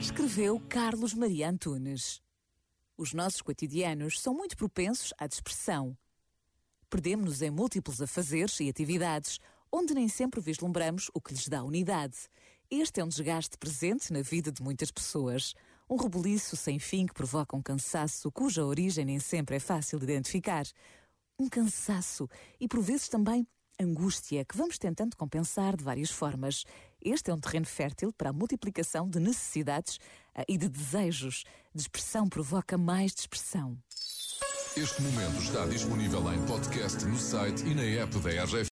Escreveu Carlos Maria Antunes. Os nossos cotidianos são muito propensos à dispersão. Perdemos-nos em múltiplos afazeres e atividades, onde nem sempre vislumbramos o que lhes dá unidade. Este é um desgaste presente na vida de muitas pessoas. Um rebuliço sem fim que provoca um cansaço cuja origem nem sempre é fácil de identificar. Um cansaço e, por vezes, também angústia que vamos tentando compensar de várias formas. Este é um terreno fértil para a multiplicação de necessidades uh, e de desejos. Dispersão provoca mais dispersão. Este momento está disponível em podcast no site e na app da RGF.